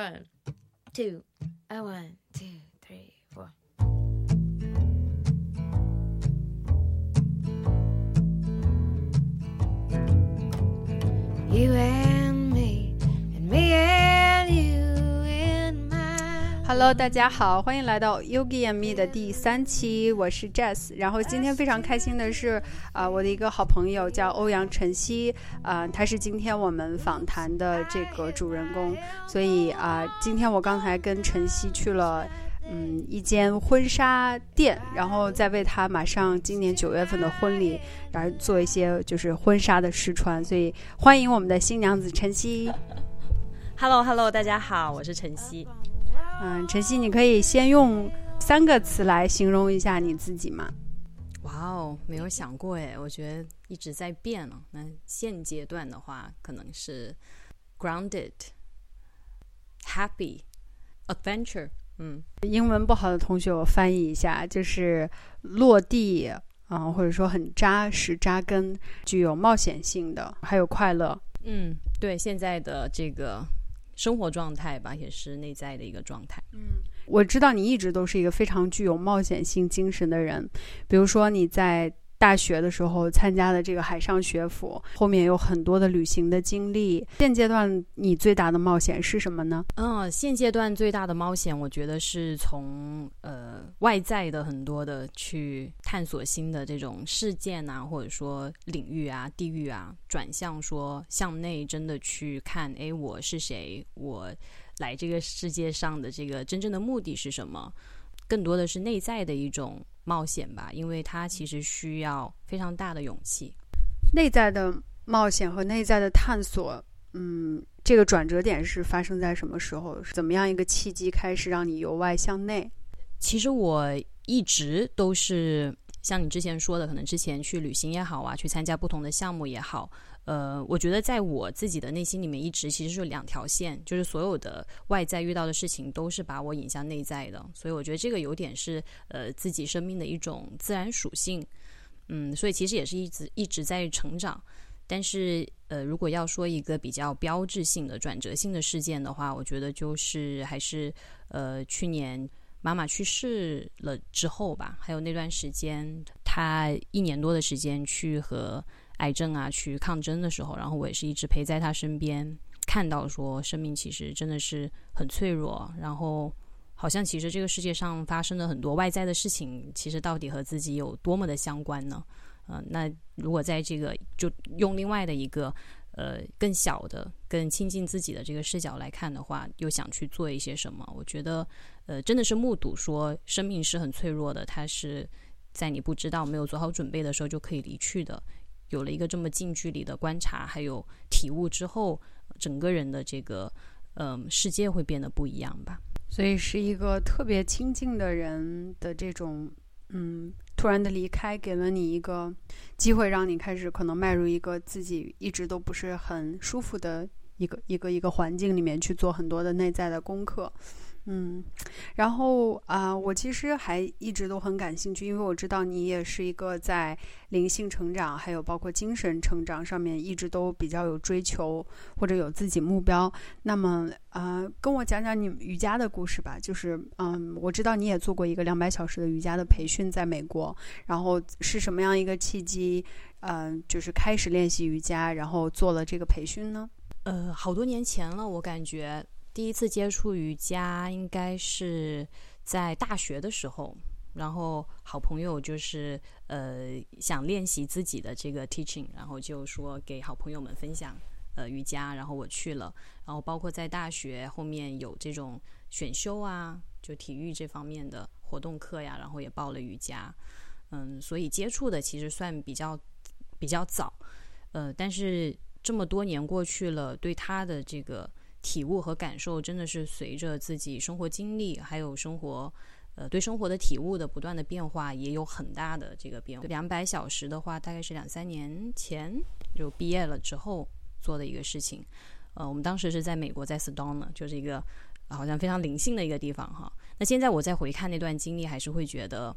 One, two, a one, two, three, four. You Hello，大家好，欢迎来到 Yogi and Me 的第三期，我是 Jess。然后今天非常开心的是，啊、我的一个好朋友叫欧阳晨曦，啊、他是今天我们访谈的这个主人公。所以啊、今天我刚才跟晨曦去了。嗯，一间婚纱店，然后再为他马上今年九月份的婚礼，然后做一些就是婚纱的试穿，所以欢迎我们的新娘子晨曦。Hello Hello，大家好，我是晨曦。嗯，晨曦，你可以先用三个词来形容一下你自己吗？哇哦，没有想过哎，我觉得一直在变了。那现阶段的话，可能是 grounded、happy、adventure。嗯，英文不好的同学，我翻译一下，就是落地，啊、或者说很扎实、扎根，具有冒险性的，还有快乐。嗯，对，现在的这个生活状态吧，也是内在的一个状态。嗯我知道你一直都是一个非常具有冒险性精神的人，比如说你在大学的时候参加的这个海上学府，后面有很多的旅行的经历。现阶段你最大的冒险是什么呢？嗯，现阶段最大的冒险，我觉得是从呃外在的很多的去探索新的这种事件啊，或者说领域啊、地域啊，转向说向内真的去看，哎，我是谁？我来这个世界上的这个真正的目的是什么？更多的是内在的一种冒险吧，因为它其实需要非常大的勇气。内在的冒险和内在的探索，嗯，这个转折点是发生在什么时候？是怎么样一个契机开始让你由外向内？其实我一直都是像你之前说的，可能之前去旅行也好啊，去参加不同的项目也好，呃，我觉得在我自己的内心里面，一直其实是两条线，就是所有的外在遇到的事情都是把我引向内在的，所以我觉得这个有点是呃自己生命的一种自然属性，嗯，所以其实也是一直一直在成长。但是，呃，如果要说一个比较标志性的转折性的事件的话，我觉得就是还是呃去年妈妈去世了之后吧，还有那段时间，她一年多的时间去和癌症啊去抗争的时候，然后我也是一直陪在他身边，看到说生命其实真的是很脆弱，然后好像其实这个世界上发生的很多外在的事情，其实到底和自己有多么的相关呢？呃，那如果在这个就用另外的一个呃更小的、更亲近自己的这个视角来看的话，又想去做一些什么？我觉得，呃，真的是目睹说生命是很脆弱的，它是在你不知道、没有做好准备的时候就可以离去的。有了一个这么近距离的观察还有体悟之后，整个人的这个嗯、世界会变得不一样吧。所以是一个特别亲近的人的这种，嗯，突然的离开，给了你一个机会，让你开始可能迈入一个自己一直都不是很舒服的一个一个一个环境里面去做很多的内在的功课。嗯，然后啊、我其实还一直都很感兴趣，因为我知道你也是一个在灵性成长，还有包括精神成长上面一直都比较有追求，或者有自己目标。那么，呃，跟我讲讲你瑜伽的故事吧。就是，嗯，我知道你也做过一个两百小时的瑜伽的培训，在美国。然后是什么样一个契机，嗯、就是开始练习瑜伽，然后做了这个培训呢？呃，好多年前了，我感觉第一次接触瑜伽应该是在大学的时候，然后好朋友就是呃想练习自己的这个 teaching，然后就说给好朋友们分享呃瑜伽，然后我去了，然后包括在大学后面有这种选修啊，就体育这方面的活动课呀，然后也报了瑜伽，嗯，所以接触的其实算比较比较早，呃，但是这么多年过去了，对他的这个体悟和感受，真的是随着自己生活经历，还有生活，呃，对生活的体悟的不断的变化，也有很大的这个变化。两百小时的话，大概是两三年前就毕业了之后做的一个事情。呃，我们当时是在美国，在 Sedona，就是一个好像非常灵性的一个地方哈。那现在我再回看那段经历，还是会觉得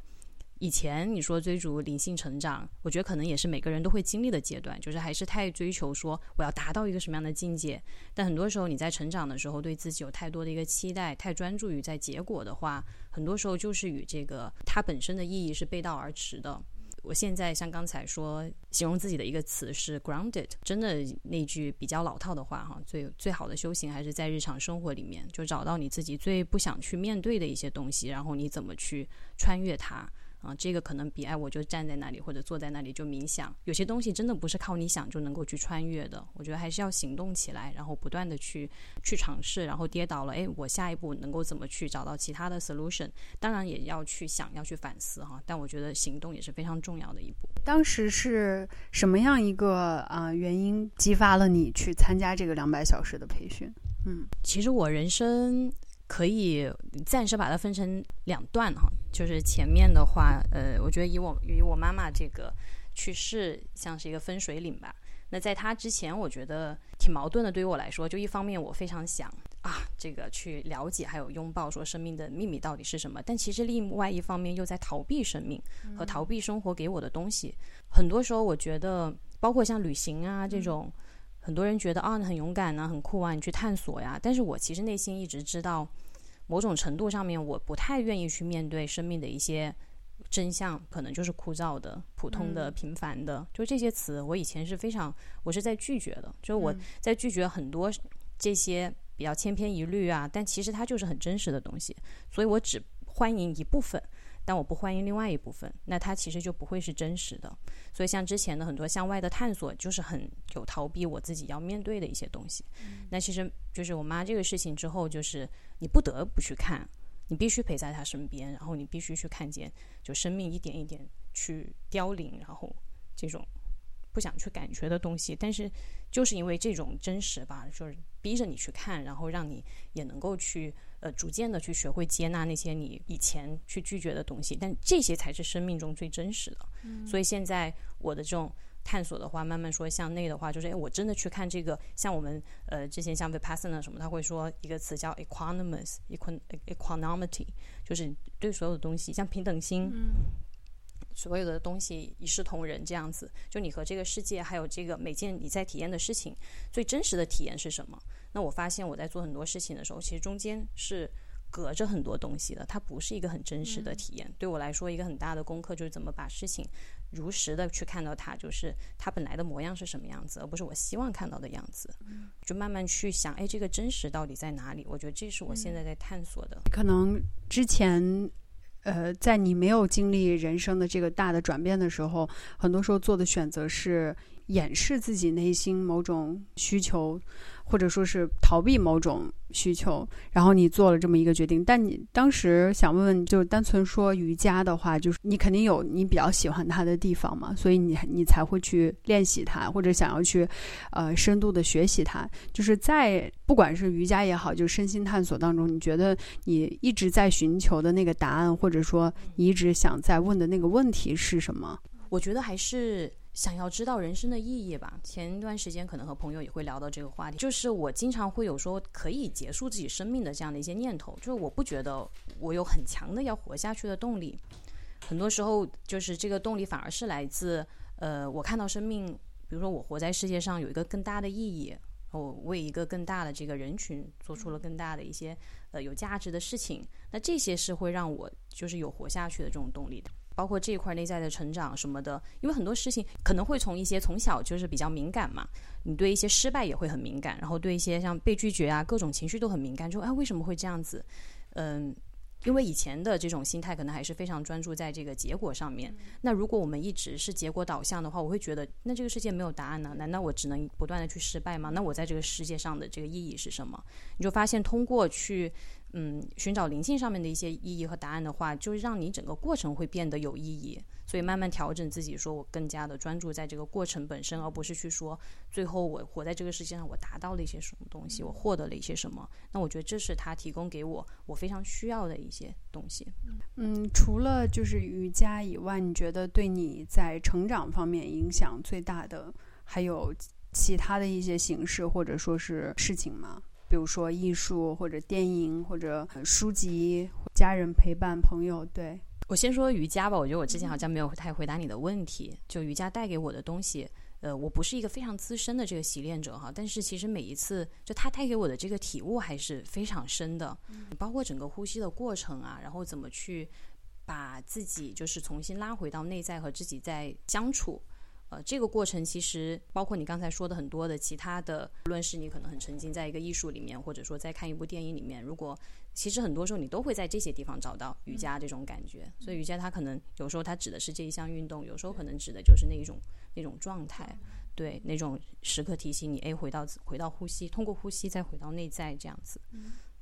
以前你说追逐灵性成长，我觉得可能也是每个人都会经历的阶段，就是还是太追求说我要达到一个什么样的境界。但很多时候你在成长的时候，对自己有太多的一个期待，太专注于在结果的话，很多时候就是与这个它本身的意义是背道而驰的。我现在像刚才说形容自己的一个词是 grounded，真的那句比较老套的话哈，最最好的修行还是在日常生活里面，就找到你自己最不想去面对的一些东西，然后你怎么去穿越它。啊，这个可能比哎，我就站在那里或者坐在那里就冥想。有些东西真的不是靠你想就能够去穿越的。我觉得还是要行动起来，然后不断的去去尝试，然后跌倒了，哎，我下一步能够怎么去找到其他的 solution？当然也要去想，要去反思哈。但我觉得行动也是非常重要的一步。当时是什么样一个啊原因激发了你去参加这个两百小时的培训？嗯，其实我人生。可以暂时把它分成两段哈，就是前面的话，呃，我觉得以我与我妈妈这个去世像是一个分水岭吧。那在她之前，我觉得挺矛盾的。对于我来说，就一方面我非常想啊，这个去了解还有拥抱说生命的秘密到底是什么，但其实另外一方面又在逃避生命和逃避生活给我的东西。很多时候，我觉得包括像旅行啊这种，很多人觉得啊你很勇敢啊，很酷啊，你去探索呀。但是我其实内心一直知道。某种程度上面，我不太愿意去面对生命的一些真相，可能就是枯燥的、普通的、平凡的。就这些词，我以前是非常，我是在拒绝的。就是我在拒绝很多这些比较千篇一律啊，但其实它就是很真实的东西。所以我只欢迎一部分。但我不欢迎另外一部分，那它其实就不会是真实的。所以像之前的很多向外的探索，就是很有逃避我自己要面对的一些东西。那其实就是我妈这个事情之后，就是你不得不去看，你必须陪在她身边，然后你必须去看见，就生命一点一点去凋零，然后这种不想去感觉的东西。但是就是因为这种真实吧，就是逼着你去看，然后让你也能够去。呃，逐渐的去学会接纳那些你以前去拒绝的东西，但这些才是生命中最真实的。所以现在我的这种探索的话，慢慢说向内的话，就是哎，我真的去看这个，像我们呃之前像 Vipassana 什么，他会说一个词叫 equanimous，equanimity，就是对所有的东西，像平等心。所有的东西一视同仁，这样子，就你和这个世界，还有这个每件你在体验的事情，最真实的体验是什么？那我发现我在做很多事情的时候，其实中间是隔着很多东西的，它不是一个很真实的体验。对我来说，一个很大的功课就是怎么把事情如实的去看到它，就是它本来的模样是什么样子，而不是我希望看到的样子。就慢慢去想，哎，这个真实到底在哪里？我觉得这是我现在在探索的。可能之前。呃，在你没有经历人生的这个大的转变的时候，很多时候做的选择是掩饰自己内心某种需求。或者说是逃避某种需求，然后你做了这么一个决定。但你当时想问问，就单纯说瑜伽的话，就是你肯定有你比较喜欢它的地方嘛，所以你你才会去练习它，或者想要去呃深度的学习它。就是在不管是瑜伽也好，就身心探索当中，你觉得你一直在寻求的那个答案，或者说你一直想在问的那个问题是什么？我觉得还是。想要知道人生的意义吧。前一段时间可能和朋友也会聊到这个话题，就是我经常会有说可以结束自己生命的这样的一些念头，就是我不觉得我有很强的要活下去的动力。很多时候，就是这个动力反而是来自呃，我看到生命，比如说我活在世界上有一个更大的意义，我为一个更大的这个人群做出了更大的一些呃有价值的事情，那这些是会让我就是有活下去的这种动力的。包括这一块内在的成长什么的，因为很多事情可能会从一些从小就是比较敏感嘛，你对一些失败也会很敏感，然后对一些像被拒绝啊各种情绪都很敏感，就哎为什么会这样子？嗯，因为以前的这种心态可能还是非常专注在这个结果上面。那如果我们一直是结果导向的话，我会觉得那这个世界没有答案呢？难道我只能不断的去失败吗？那我在这个世界上的这个意义是什么？你就发现通过去。嗯，寻找灵性上面的一些意义和答案的话，就是让你整个过程会变得有意义。所以慢慢调整自己，说我更加的专注在这个过程本身，而不是去说最后我活在这个世界上，我达到了一些什么东西，我获得了一些什么。那我觉得这是他提供给我我非常需要的一些东西。嗯，除了就是瑜伽以外，你觉得对你在成长方面影响最大的还有其他的一些形式或者说是事情吗？比如说艺术或者电影或者书籍，家人陪伴朋友，对我先说瑜伽吧，我觉得我之前好像没有太回答你的问题。就瑜伽带给我的东西，呃，我不是一个非常资深的这个习练者哈，但是其实每一次就它带给我的这个体悟还是非常深的，包括整个呼吸的过程啊，然后怎么去把自己就是重新拉回到内在和自己在相处。呃，这个过程其实包括你刚才说的很多的其他的，无论是你可能很沉浸在一个艺术里面，或者说在看一部电影里面，如果其实很多时候你都会在这些地方找到瑜伽这种感觉。所以瑜伽它可能有时候它指的是这一项运动，有时候可能指的就是那一种那种状态，对，那种时刻提醒你，哎，回到回到呼吸，通过呼吸再回到内在这样子。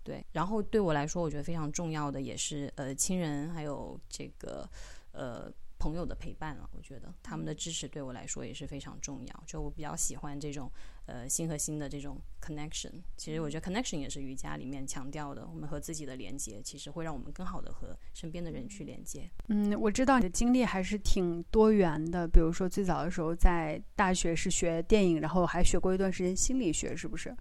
对，然后对我来说，我觉得非常重要的也是呃亲人还有这个呃。朋友的陪伴了，我觉得他们的支持对我来说也是非常重要。就我比较喜欢这种呃心和心的这种 connection。其实我觉得 connection 也是瑜伽里面强调的，我们和自己的连接，其实会让我们更好的和身边的人去连接。嗯，我知道你的经历还是挺多元的。比如说最早的时候在大学是学电影，然后还学过一段时间心理学，是不是？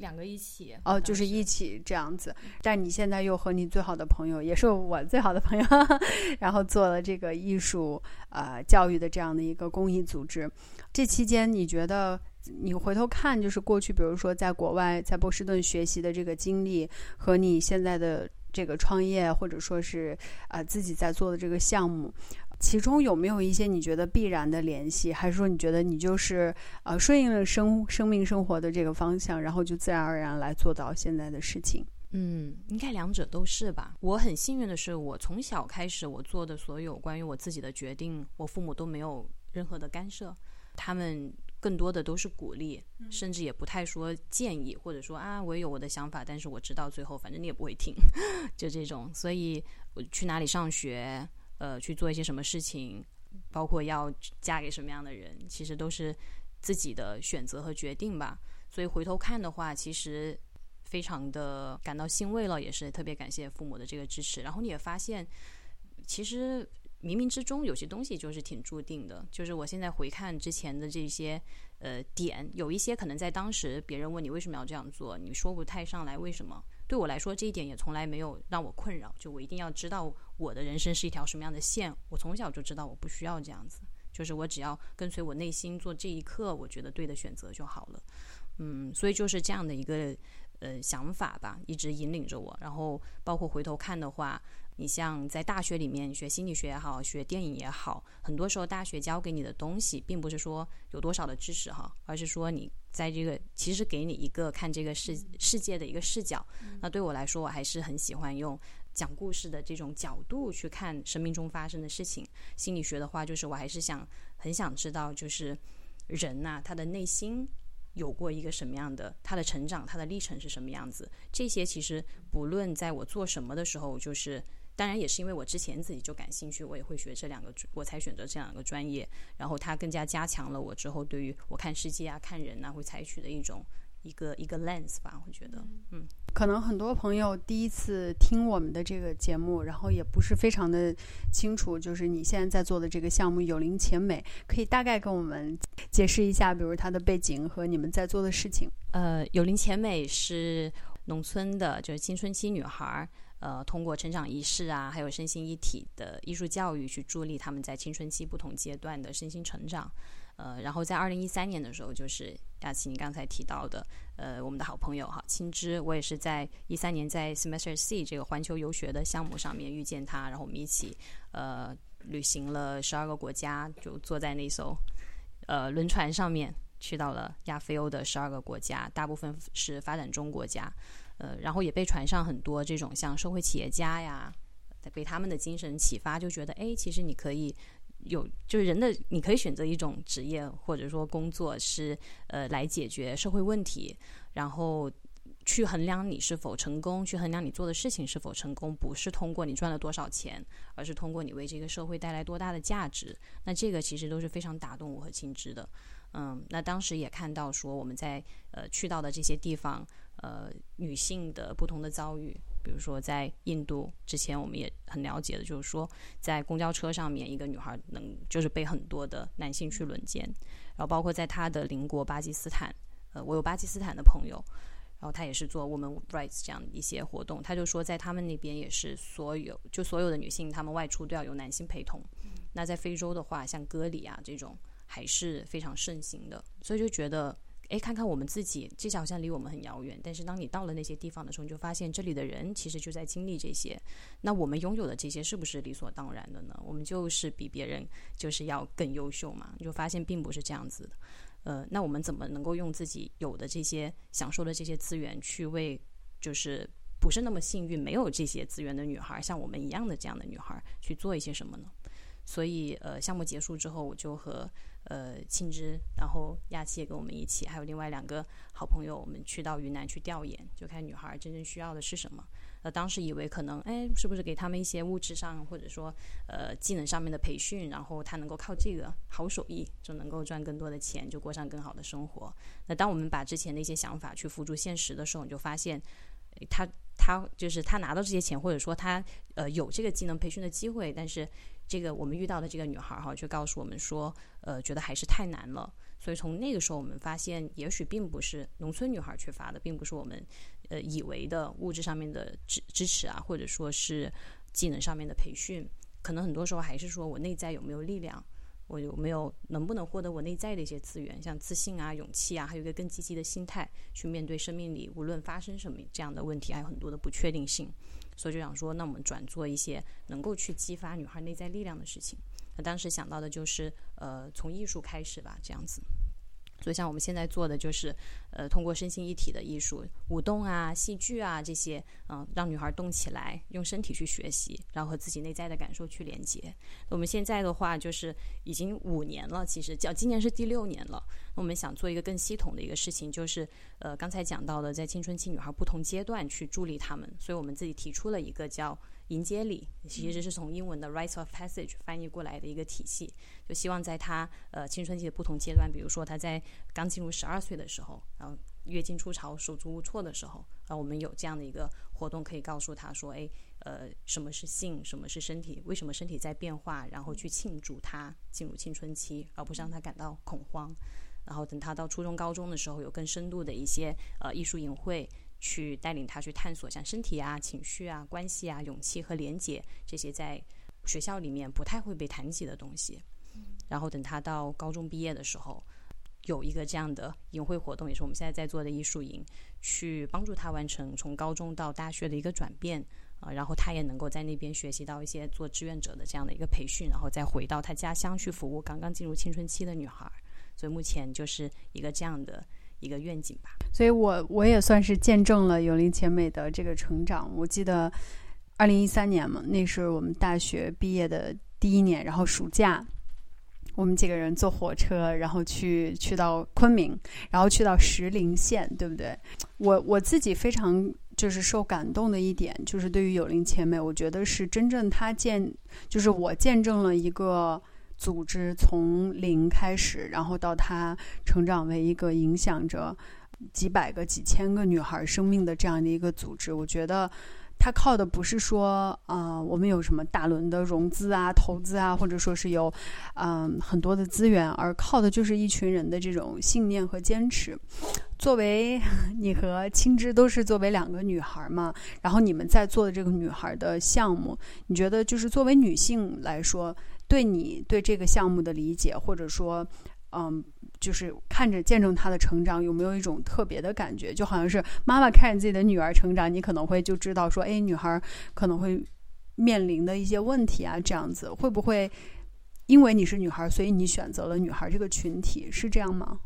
两个一起哦，就是一起这样子。但你现在又和你最好的朋友，也是我最好的朋友，然后做了这个艺术呃教育的这样的一个公益组织。这期间，你觉得你回头看，就是过去，比如说在国外在波士顿学习的这个经历，和你现在的这个创业，或者说是啊自己在做的这个项目。其中有没有一些你觉得必然的联系，还是说你觉得你就是呃顺应了生生命生活的这个方向，然后就自然而然来做到现在的事情？嗯，应该两者都是吧。我很幸运的是，我从小开始我做的所有关于我自己的决定，我父母都没有任何的干涉，他们更多的都是鼓励，甚至也不太说建议，或者说啊我也有我的想法，但是我知道最后反正你也不会听，就这种。所以我去哪里上学。呃，去做一些什么事情，包括要嫁给什么样的人，其实都是自己的选择和决定吧。所以回头看的话，其实非常的感到欣慰了，也是特别感谢父母的这个支持。然后你也发现，其实冥冥之中有些东西就是挺注定的。就是我现在回看之前的这些呃点，有一些可能在当时别人问你为什么要这样做，你说不太上来为什么。对我来说，这一点也从来没有让我困扰。就我一定要知道我的人生是一条什么样的线。我从小就知道我不需要这样子，就是我只要跟随我内心做这一刻我觉得对的选择就好了。嗯，所以就是这样的一个呃想法吧，一直引领着我。然后包括回头看的话。你像在大学里面学心理学也好，学电影也好，很多时候大学教给你的东西，并不是说有多少的知识哈，而是说你在这个其实给你一个看这个世世界的一个视角。那对我来说，我还是很喜欢用讲故事的这种角度去看生命中发生的事情。心理学的话，就是我还是想很想知道，就是人呐，他的内心有过一个什么样的，他的成长，他的历程是什么样子。这些其实不论在我做什么的时候，就是。当然也是因为我之前自己就感兴趣，我也会学这两个，我才选择这两个专业。然后它更加加强了我之后对于我看世界啊、看人啊会采取的一种一个一个 lens 吧。我觉得，嗯，可能很多朋友第一次听我们的这个节目，然后也不是非常的清楚，就是你现在在做的这个项目“有灵且美”，可以大概跟我们解释一下，比如它的背景和你们在做的事情。呃，“有灵且美”是农村的，就是青春期女孩儿。呃，通过成长仪式啊，还有身心一体的艺术教育，去助力他们在青春期不同阶段的身心成长。呃，然后在二零一三年的时候，就是亚琪你刚才提到的，呃，我们的好朋友哈青芝，我也是在一三年在 Semester C 这个环球游学的项目上面遇见他，然后我们一起呃旅行了十二个国家，就坐在那艘呃轮船上面，去到了亚非欧的十二个国家，大部分是发展中国家。呃，然后也被船上很多这种像社会企业家呀，被他们的精神启发，就觉得哎，其实你可以有，就是人的你可以选择一种职业或者说工作是呃来解决社会问题，然后去衡量你是否成功，去衡量你做的事情是否成功，不是通过你赚了多少钱，而是通过你为这个社会带来多大的价值。那这个其实都是非常打动我和青之的。嗯，那当时也看到说我们在呃去到的这些地方。呃，女性的不同的遭遇，比如说在印度之前，我们也很了解的，就是说在公交车上面，一个女孩能就是被很多的男性去轮奸，然后包括在她的邻国巴基斯坦，呃，我有巴基斯坦的朋友，然后他也是做 women rights 这样一些活动，他就说在他们那边也是所有就所有的女性，她们外出都要有男性陪同。那在非洲的话，像割礼啊这种还是非常盛行的，所以就觉得。哎，看看我们自己，这些好像离我们很遥远。但是当你到了那些地方的时候，你就发现这里的人其实就在经历这些。那我们拥有的这些是不是理所当然的呢？我们就是比别人就是要更优秀嘛？你就发现并不是这样子的。呃，那我们怎么能够用自己有的这些享受的这些资源，去为就是不是那么幸运没有这些资源的女孩，像我们一样的这样的女孩去做一些什么呢？所以，呃，项目结束之后，我就和。呃，青之，然后亚琪也跟我们一起，还有另外两个好朋友，我们去到云南去调研，就看女孩真正需要的是什么。呃，当时以为可能，哎，是不是给他们一些物质上或者说呃技能上面的培训，然后他能够靠这个好手艺就能够赚更多的钱，就过上更好的生活。那当我们把之前的一些想法去付诸现实的时候，你就发现，他他就是他拿到这些钱，或者说他呃有这个技能培训的机会，但是。这个我们遇到的这个女孩哈，就告诉我们说，呃，觉得还是太难了。所以从那个时候，我们发现，也许并不是农村女孩缺乏的，并不是我们呃以为的物质上面的支支持啊，或者说是技能上面的培训，可能很多时候还是说我内在有没有力量，我有没有能不能获得我内在的一些资源，像自信啊、勇气啊，还有一个更积极的心态去面对生命里无论发生什么这样的问题，还有很多的不确定性。所以就想说，那我们转做一些能够去激发女孩内在力量的事情。那当时想到的就是，呃，从艺术开始吧，这样子。所以，像我们现在做的就是，呃，通过身心一体的艺术，舞动啊、戏剧啊这些，嗯，让女孩动起来，用身体去学习，然后和自己内在的感受去连接。我们现在的话，就是已经五年了，其实叫今年是第六年了。那我们想做一个更系统的一个事情，就是呃，刚才讲到的，在青春期女孩不同阶段去助力她们。所以我们自己提出了一个叫。迎接礼其实是从英文的 rites of passage 翻译过来的一个体系，就希望在他呃青春期的不同阶段，比如说他在刚进入十二岁的时候，然后月经初潮手足无措的时候，啊，我们有这样的一个活动可以告诉他说，哎，呃，什么是性，什么是身体，为什么身体在变化，然后去庆祝他进入青春期，而不是让他感到恐慌。然后等他到初中、高中的时候，有更深度的一些呃艺术隐会。去带领他去探索像身体啊、情绪啊、关系啊、勇气和连接这些在学校里面不太会被谈及的东西。然后等他到高中毕业的时候，有一个这样的营会活动，也是我们现在在做的艺术营，去帮助他完成从高中到大学的一个转变啊。然后他也能够在那边学习到一些做志愿者的这样的一个培训，然后再回到他家乡去服务刚刚进入青春期的女孩。所以目前就是一个这样的。一个愿景吧，所以我我也算是见证了有林千美的这个成长。我记得二零一三年嘛，那是我们大学毕业的第一年，然后暑假，我们几个人坐火车，然后去去到昆明，然后去到石林县，对不对？我我自己非常就是受感动的一点，就是对于有林千美，我觉得是真正他见，就是我见证了一个。组织从零开始，然后到他成长为一个影响着几百个、几千个女孩生命的这样的一个组织。我觉得它靠的不是说啊，我们有什么大轮的融资啊、投资啊，或者说是有嗯很多的资源，而靠的就是一群人的这种信念和坚持。作为 你和青芝都是作为两个女孩嘛，然后你们在做的这个女孩的项目，你觉得就是作为女性来说？对你对这个项目的理解，或者说，嗯，就是看着见证她的成长，有没有一种特别的感觉？就好像是妈妈看着自己的女儿成长，你可能会就知道说，哎，女孩可能会面临的一些问题啊，这样子会不会因为你是女孩，所以你选择了女孩这个群体，是这样吗？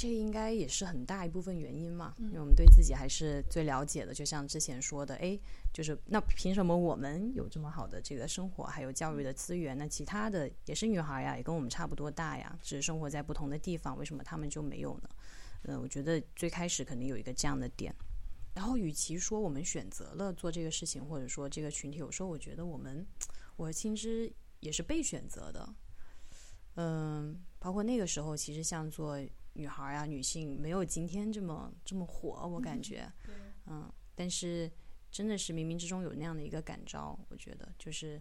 这应该也是很大一部分原因嘛，因为我们对自己还是最了解的。就像之前说的，哎，就是那凭什么我们有这么好的这个生活，还有教育的资源？那其他的也是女孩呀，也跟我们差不多大呀，只是生活在不同的地方，为什么他们就没有呢？嗯，我觉得最开始肯定有一个这样的点。然后，与其说我们选择了做这个事情，或者说这个群体，有时候我觉得我们，我和青之也是被选择的。嗯，包括那个时候，其实像做。女孩啊，女性没有今天这么这么火，我感觉，嗯，但是真的是冥冥之中有那样的一个感召，我觉得就是，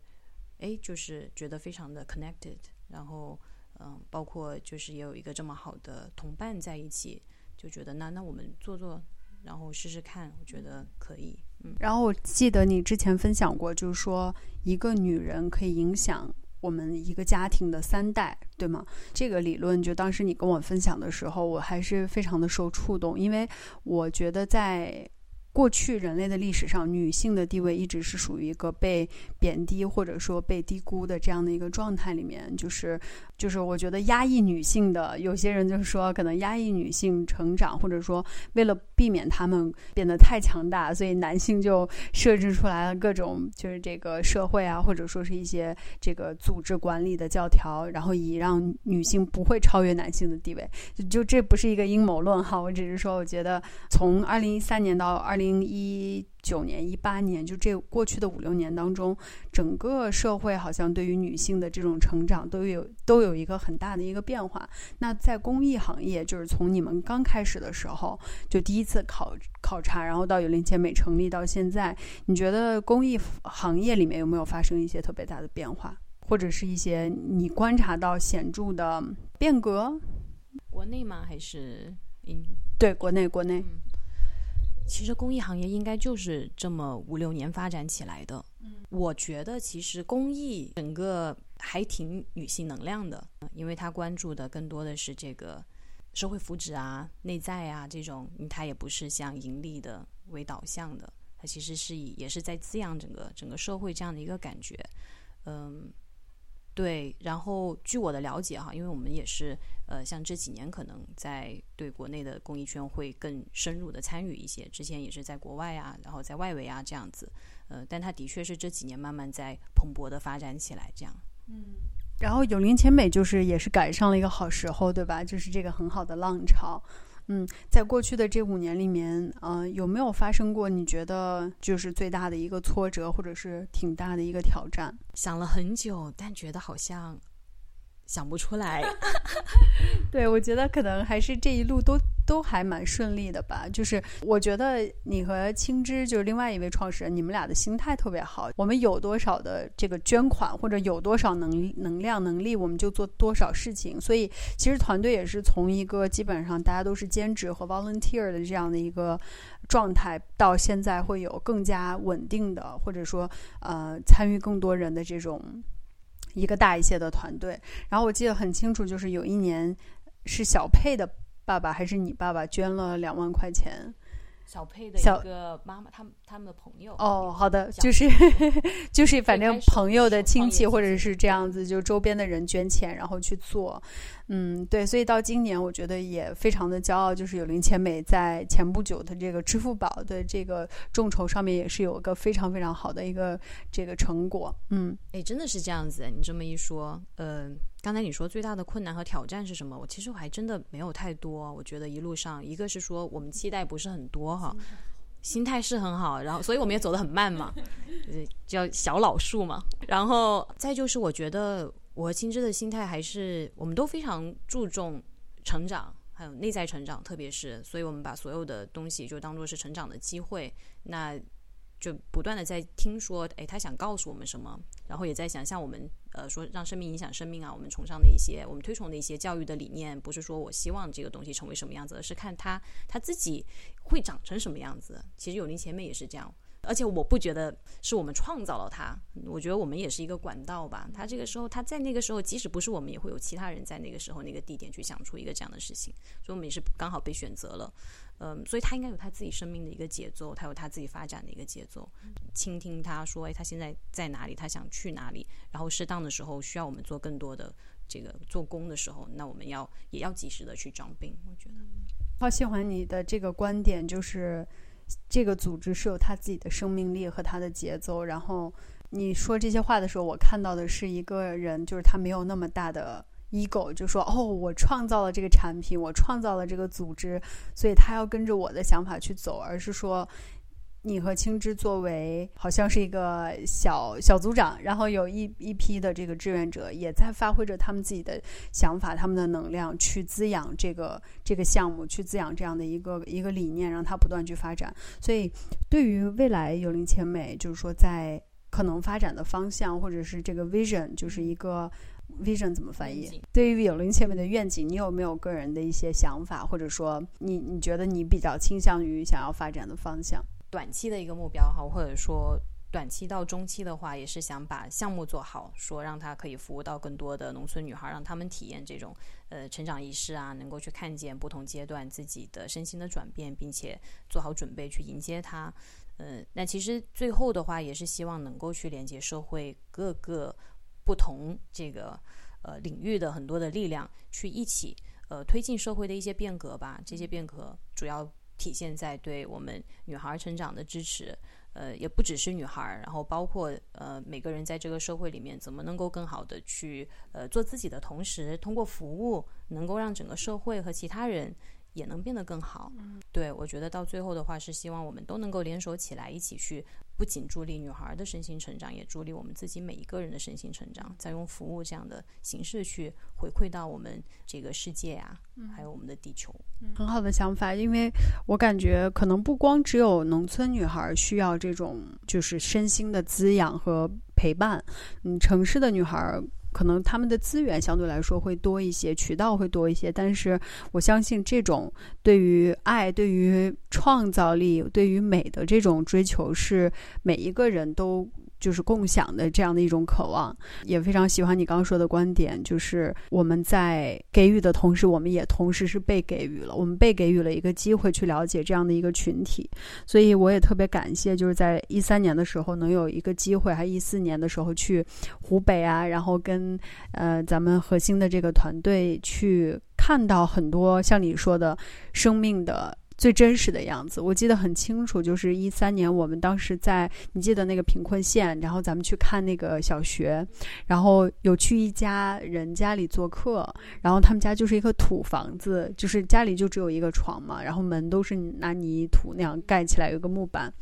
哎，就是觉得非常的 connected，然后，嗯，包括就是也有一个这么好的同伴在一起，就觉得那那我们做做，然后试试看，我觉得可以。嗯，然后我记得你之前分享过，就是说一个女人可以影响我们一个家庭的三代，对吗？这个理论就当时你跟我分享的时候，我还是非常的受触动，因为我觉得在。过去人类的历史上，女性的地位一直是属于一个被贬低或者说被低估的这样的一个状态里面。就是，就是我觉得压抑女性的，有些人就是说，可能压抑女性成长，或者说为了避免她们变得太强大，所以男性就设置出来了各种就是这个社会啊，或者说是一些这个组织管理的教条，然后以让女性不会超越男性的地位。就就这不是一个阴谋论哈，我只是说，我觉得从二零一三年到二。零一九年、一八年，就这过去的五六年当中，整个社会好像对于女性的这种成长都有都有一个很大的一个变化。那在公益行业，就是从你们刚开始的时候就第一次考考察，然后到有林千美成立到现在，你觉得公益行业里面有没有发生一些特别大的变化，或者是一些你观察到显著的变革？国内吗？还是嗯？对，国内，国内。其实公益行业应该就是这么五六年发展起来的。嗯我觉得其实公益整个还挺女性能量的，因为它关注的更多的是这个社会福祉啊、内在啊这种，它也不是像盈利的为导向的，它其实是以也是在滋养整个整个社会这样的一个感觉，嗯。对，然后据我的了解哈，因为我们也是呃，像这几年可能在对国内的公益圈会更深入的参与一些，之前也是在国外啊，然后在外围啊这样子，呃，但它的确是这几年慢慢在蓬勃的发展起来，这样。嗯，然后有灵前美就是也是赶上了一个好时候，对吧？就是这个很好的浪潮。嗯，在过去的这五年里面，呃，有没有发生过你觉得就是最大的一个挫折，或者是挺大的一个挑战？想了很久，但觉得好像想不出来。对，我觉得可能还是这一路都。都还蛮顺利的吧，就是我觉得你和青之就是另外一位创始人，你们俩的心态特别好。我们有多少的这个捐款或者有多少能能量能力，我们就做多少事情。所以其实团队也是从一个基本上大家都是兼职和 volunteer 的这样的一个状态，到现在会有更加稳定的，或者说呃参与更多人的这种一个大一些的团队。然后我记得很清楚，就是有一年是小佩的。爸爸还是你爸爸捐了两万块钱，小佩的一个妈妈，他们他们的朋友哦，好的，就是 就是反正朋友的亲戚或者是这样子，就周边的人捐钱然后去做。嗯，对，所以到今年，我觉得也非常的骄傲，就是有林千美在前不久的这个支付宝的这个众筹上面，也是有一个非常非常好的一个这个成果。嗯，哎，真的是这样子，你这么一说，呃，刚才你说最大的困难和挑战是什么？我其实我还真的没有太多，我觉得一路上，一个是说我们期待不是很多哈，心态是很好，然后所以我们也走得很慢嘛，叫小老树嘛，然后再就是我觉得。我和青之的心态还是，我们都非常注重成长，还有内在成长，特别是，所以我们把所有的东西就当做是成长的机会，那就不断的在听说，哎，他想告诉我们什么，然后也在想象我们，呃，说让生命影响生命啊，我们崇尚的一些，我们推崇的一些教育的理念，不是说我希望这个东西成为什么样子，而是看他他自己会长成什么样子。其实有林前面也是这样。而且我不觉得是我们创造了它，我觉得我们也是一个管道吧。他这个时候，他在那个时候，即使不是我们，也会有其他人在那个时候、那个地点去想出一个这样的事情。所以，我们也是刚好被选择了。嗯，所以他应该有他自己生命的一个节奏，他有他自己发展的一个节奏。倾听他说：“哎，他现在在哪里？他想去哪里？”然后适当的时候需要我们做更多的这个做工的时候，那我们要也要及时的去装病。我觉得，好喜欢你的这个观点，就是。这个组织是有它自己的生命力和它的节奏。然后你说这些话的时候，我看到的是一个人，就是他没有那么大的 ego，就说哦，我创造了这个产品，我创造了这个组织，所以他要跟着我的想法去走，而是说。你和青之作为好像是一个小小组长，然后有一一批的这个志愿者也在发挥着他们自己的想法、他们的能量去滋养这个这个项目，去滋养这样的一个一个理念，让它不断去发展。所以，对于未来有灵千美，就是说在。可能发展的方向，或者是这个 vision，就是一个 vision 怎么翻译？对于有灵千美的愿景，你有没有个人的一些想法，或者说你你觉得你比较倾向于想要发展的方向？短期的一个目标哈，或者说短期到中期的话，也是想把项目做好，说让他可以服务到更多的农村女孩，让她们体验这种呃成长仪式啊，能够去看见不同阶段自己的身心的转变，并且做好准备去迎接它。呃，那其实最后的话，也是希望能够去连接社会各个不同这个呃领域的很多的力量，去一起呃推进社会的一些变革吧。这些变革主要体现在对我们女孩成长的支持，呃，也不只是女孩，然后包括呃每个人在这个社会里面怎么能够更好的去呃做自己的同时，通过服务能够让整个社会和其他人也能变得更好。对我觉得到最后的话是希望我们都能够联手起来，一起去不仅助力女孩的身心成长，也助力我们自己每一个人的身心成长，再用服务这样的形式去回馈到我们这个世界啊，还有我们的地球。很好的想法，因为我感觉可能不光只有农村女孩需要这种就是身心的滋养和陪伴，嗯，城市的女孩可能他们的资源相对来说会多一些，渠道会多一些，但是我相信这种对于爱、对于创造力、对于美的这种追求，是每一个人都。就是共享的这样的一种渴望，也非常喜欢你刚刚说的观点，就是我们在给予的同时，我们也同时是被给予了，我们被给予了一个机会去了解这样的一个群体，所以我也特别感谢，就是在一三年的时候能有一个机会，还一四年的时候去湖北啊，然后跟呃咱们核心的这个团队去看到很多像你说的生命的。最真实的样子，我记得很清楚，就是一三年，我们当时在，你记得那个贫困县，然后咱们去看那个小学，然后有去一家人家里做客，然后他们家就是一个土房子，就是家里就只有一个床嘛，然后门都是拿泥土那样盖起来，有个木板。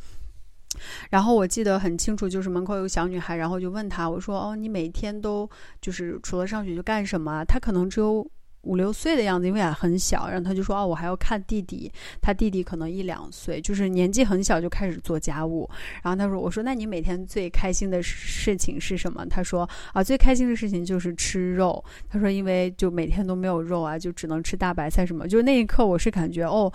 然后我记得很清楚，就是门口有个小女孩，然后就问她，我说：“哦，你每天都就是除了上学就干什么？”她可能只有。五六岁的样子，因为还很小，然后他就说：“哦，我还要看弟弟，他弟弟可能一两岁，就是年纪很小就开始做家务。”然后他说：“我说，那你每天最开心的事情是什么？”他说：“啊，最开心的事情就是吃肉。”他说：“因为就每天都没有肉啊，就只能吃大白菜什么。”就那一刻，我是感觉哦，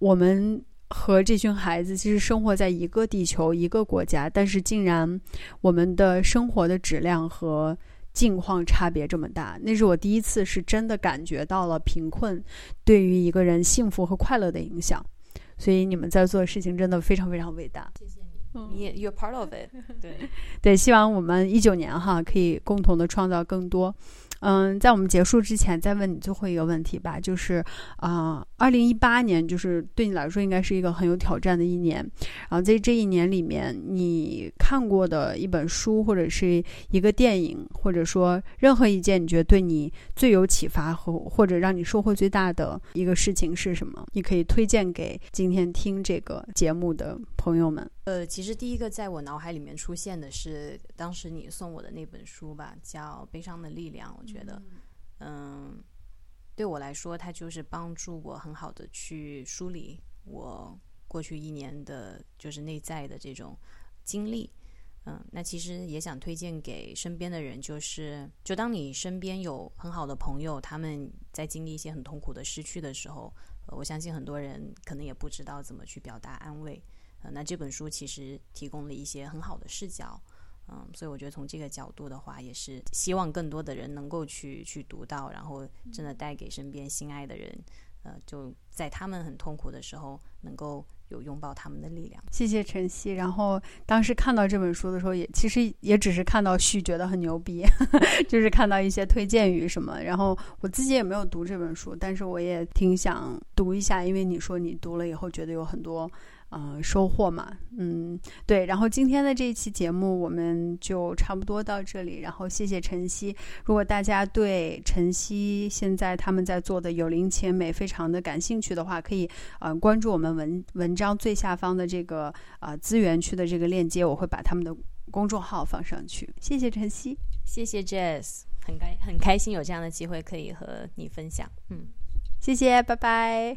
我们和这群孩子其实生活在一个地球、一个国家，但是竟然我们的生活的质量和。境况差别这么大，那是我第一次是真的感觉到了贫困对于一个人幸福和快乐的影响，所以你们在做的事情真的非常非常伟大。谢谢你，你也 you're part of it。对 对，希望我们一九年哈可以共同的创造更多。嗯，在我们结束之前，再问你最后一个问题吧，就是啊，二零一八年就是对你来说应该是一个很有挑战的一年。然后在这一年里面，你看过的一本书，或者是一个电影，或者说任何一件你觉得对你最有启发和或者让你收获最大的一个事情是什么？你可以推荐给今天听这个节目的朋友们。呃，其实第一个在我脑海里面出现的是当时你送我的那本书吧，叫《悲伤的力量》。我觉得，嗯，对我来说，它就是帮助我很好的去梳理我过去一年的，就是内在的这种经历。嗯，那其实也想推荐给身边的人，就是就当你身边有很好的朋友，他们在经历一些很痛苦的失去的时候，我相信很多人可能也不知道怎么去表达安慰。呃，那这本书其实提供了一些很好的视角，嗯，所以我觉得从这个角度的话，也是希望更多的人能够去去读到，然后真的带给身边心爱的人，呃，就在他们很痛苦的时候，能够有拥抱他们的力量。谢谢晨曦。然后当时看到这本书的时候，也其实也只是看到序，觉得很牛逼，就是看到一些推荐语什么。然后我自己也没有读这本书，但是我也挺想读一下，因为你说你读了以后觉得有很多。呃，收获嘛，嗯，对。然后今天的这一期节目我们就差不多到这里。然后谢谢晨曦。如果大家对晨曦现在他们在做的有灵且美非常的感兴趣的话，可以呃关注我们文文章最下方的这个呃资源区的这个链接，我会把他们的公众号放上去。谢谢晨曦，谢谢 Jazz，很开很开心有这样的机会可以和你分享。嗯，谢谢，拜拜。